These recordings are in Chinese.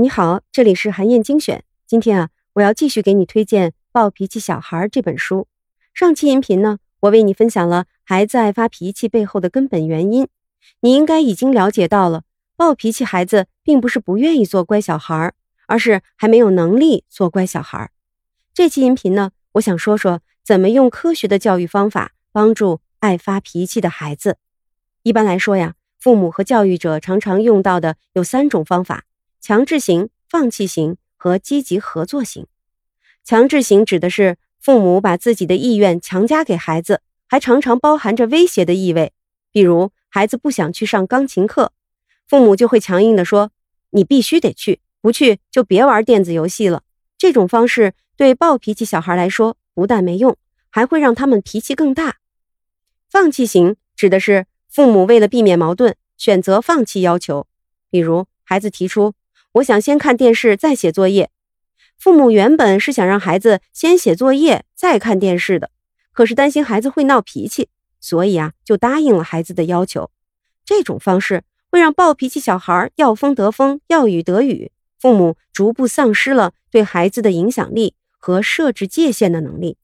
你好，这里是韩燕精选。今天啊，我要继续给你推荐《暴脾气小孩》这本书。上期音频呢，我为你分享了孩子爱发脾气背后的根本原因。你应该已经了解到了，暴脾气孩子并不是不愿意做乖小孩，而是还没有能力做乖小孩。这期音频呢，我想说说怎么用科学的教育方法帮助爱发脾气的孩子。一般来说呀，父母和教育者常常用到的有三种方法。强制型、放弃型和积极合作型。强制型指的是父母把自己的意愿强加给孩子，还常常包含着威胁的意味。比如，孩子不想去上钢琴课，父母就会强硬地说：“你必须得去，不去就别玩电子游戏了。”这种方式对暴脾气小孩来说不但没用，还会让他们脾气更大。放弃型指的是父母为了避免矛盾，选择放弃要求。比如，孩子提出。我想先看电视再写作业。父母原本是想让孩子先写作业再看电视的，可是担心孩子会闹脾气，所以啊就答应了孩子的要求。这种方式会让暴脾气小孩要风得风，要雨得雨，父母逐步丧失了对孩子的影响力和设置界限的能力。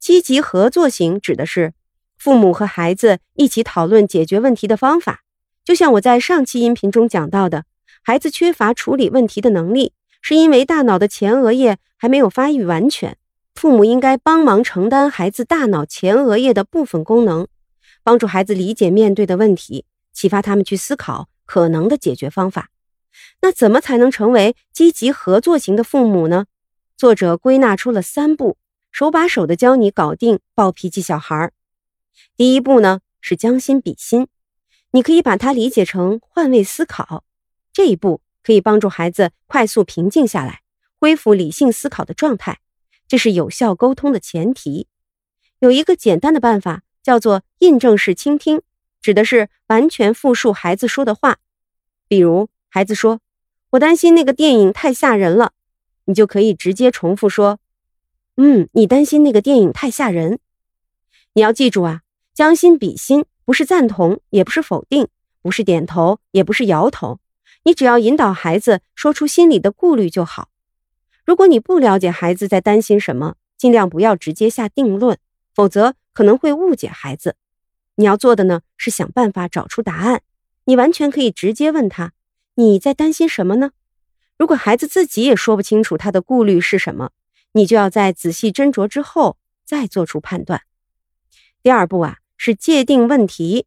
积极合作型指的是父母和孩子一起讨论解决问题的方法，就像我在上期音频中讲到的。孩子缺乏处理问题的能力，是因为大脑的前额叶还没有发育完全。父母应该帮忙承担孩子大脑前额叶的部分功能，帮助孩子理解面对的问题，启发他们去思考可能的解决方法。那怎么才能成为积极合作型的父母呢？作者归纳出了三步，手把手的教你搞定暴脾气小孩。第一步呢是将心比心，你可以把它理解成换位思考。这一步可以帮助孩子快速平静下来，恢复理性思考的状态，这是有效沟通的前提。有一个简单的办法，叫做印证式倾听，指的是完全复述孩子说的话。比如，孩子说：“我担心那个电影太吓人了。”你就可以直接重复说：“嗯，你担心那个电影太吓人。”你要记住啊，将心比心，不是赞同，也不是否定，不是点头，也不是摇头。你只要引导孩子说出心里的顾虑就好。如果你不了解孩子在担心什么，尽量不要直接下定论，否则可能会误解孩子。你要做的呢是想办法找出答案。你完全可以直接问他：“你在担心什么呢？”如果孩子自己也说不清楚他的顾虑是什么，你就要在仔细斟酌之后再做出判断。第二步啊是界定问题，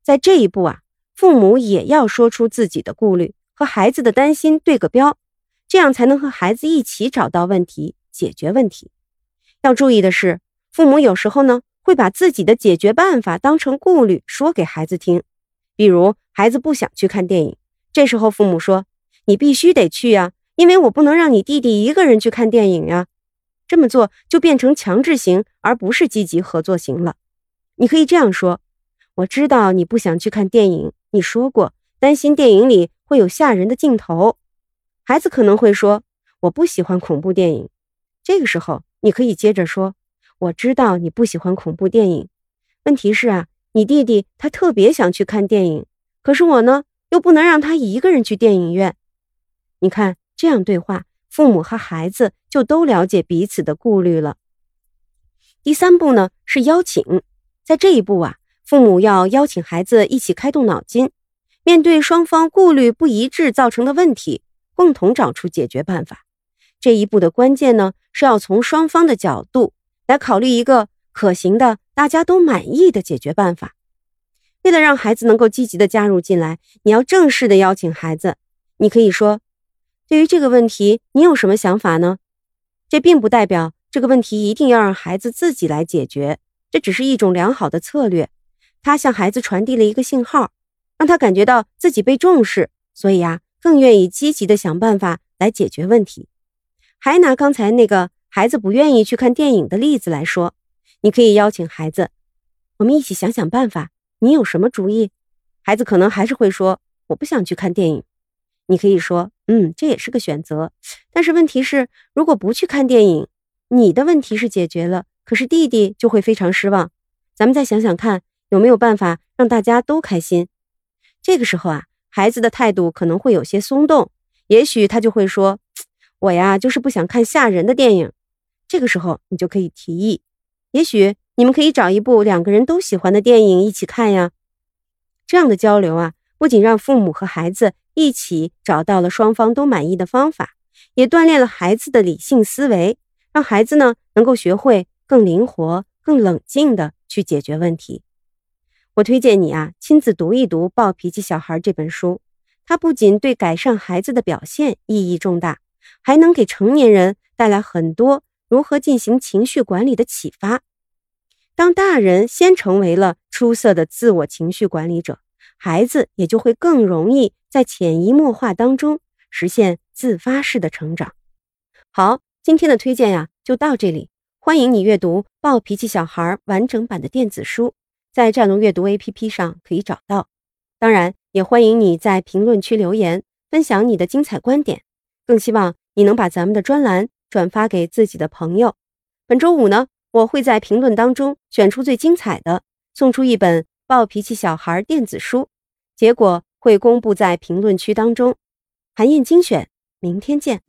在这一步啊。父母也要说出自己的顾虑和孩子的担心对个标，这样才能和孩子一起找到问题，解决问题。要注意的是，父母有时候呢会把自己的解决办法当成顾虑说给孩子听。比如，孩子不想去看电影，这时候父母说：“你必须得去呀，因为我不能让你弟弟一个人去看电影呀。”这么做就变成强制型，而不是积极合作型了。你可以这样说：“我知道你不想去看电影。”你说过担心电影里会有吓人的镜头，孩子可能会说我不喜欢恐怖电影。这个时候你可以接着说，我知道你不喜欢恐怖电影，问题是啊，你弟弟他特别想去看电影，可是我呢又不能让他一个人去电影院。你看这样对话，父母和孩子就都了解彼此的顾虑了。第三步呢是邀请，在这一步啊。父母要邀请孩子一起开动脑筋，面对双方顾虑不一致造成的问题，共同找出解决办法。这一步的关键呢，是要从双方的角度来考虑一个可行的、大家都满意的解决办法。为了让孩子能够积极的加入进来，你要正式的邀请孩子。你可以说：“对于这个问题，你有什么想法呢？”这并不代表这个问题一定要让孩子自己来解决，这只是一种良好的策略。他向孩子传递了一个信号，让他感觉到自己被重视，所以啊，更愿意积极的想办法来解决问题。还拿刚才那个孩子不愿意去看电影的例子来说，你可以邀请孩子，我们一起想想办法。你有什么主意？孩子可能还是会说我不想去看电影。你可以说，嗯，这也是个选择。但是问题是，如果不去看电影，你的问题是解决了，可是弟弟就会非常失望。咱们再想想看。有没有办法让大家都开心？这个时候啊，孩子的态度可能会有些松动，也许他就会说：“我呀，就是不想看吓人的电影。”这个时候，你就可以提议，也许你们可以找一部两个人都喜欢的电影一起看呀。这样的交流啊，不仅让父母和孩子一起找到了双方都满意的方法，也锻炼了孩子的理性思维，让孩子呢能够学会更灵活、更冷静的去解决问题。我推荐你啊，亲自读一读《暴脾气小孩》这本书。它不仅对改善孩子的表现意义重大，还能给成年人带来很多如何进行情绪管理的启发。当大人先成为了出色的自我情绪管理者，孩子也就会更容易在潜移默化当中实现自发式的成长。好，今天的推荐呀就到这里，欢迎你阅读《暴脾气小孩》完整版的电子书。在战龙阅读 APP 上可以找到，当然也欢迎你在评论区留言分享你的精彩观点，更希望你能把咱们的专栏转发给自己的朋友。本周五呢，我会在评论当中选出最精彩的，送出一本《暴脾气小孩》电子书，结果会公布在评论区当中。韩燕精选，明天见。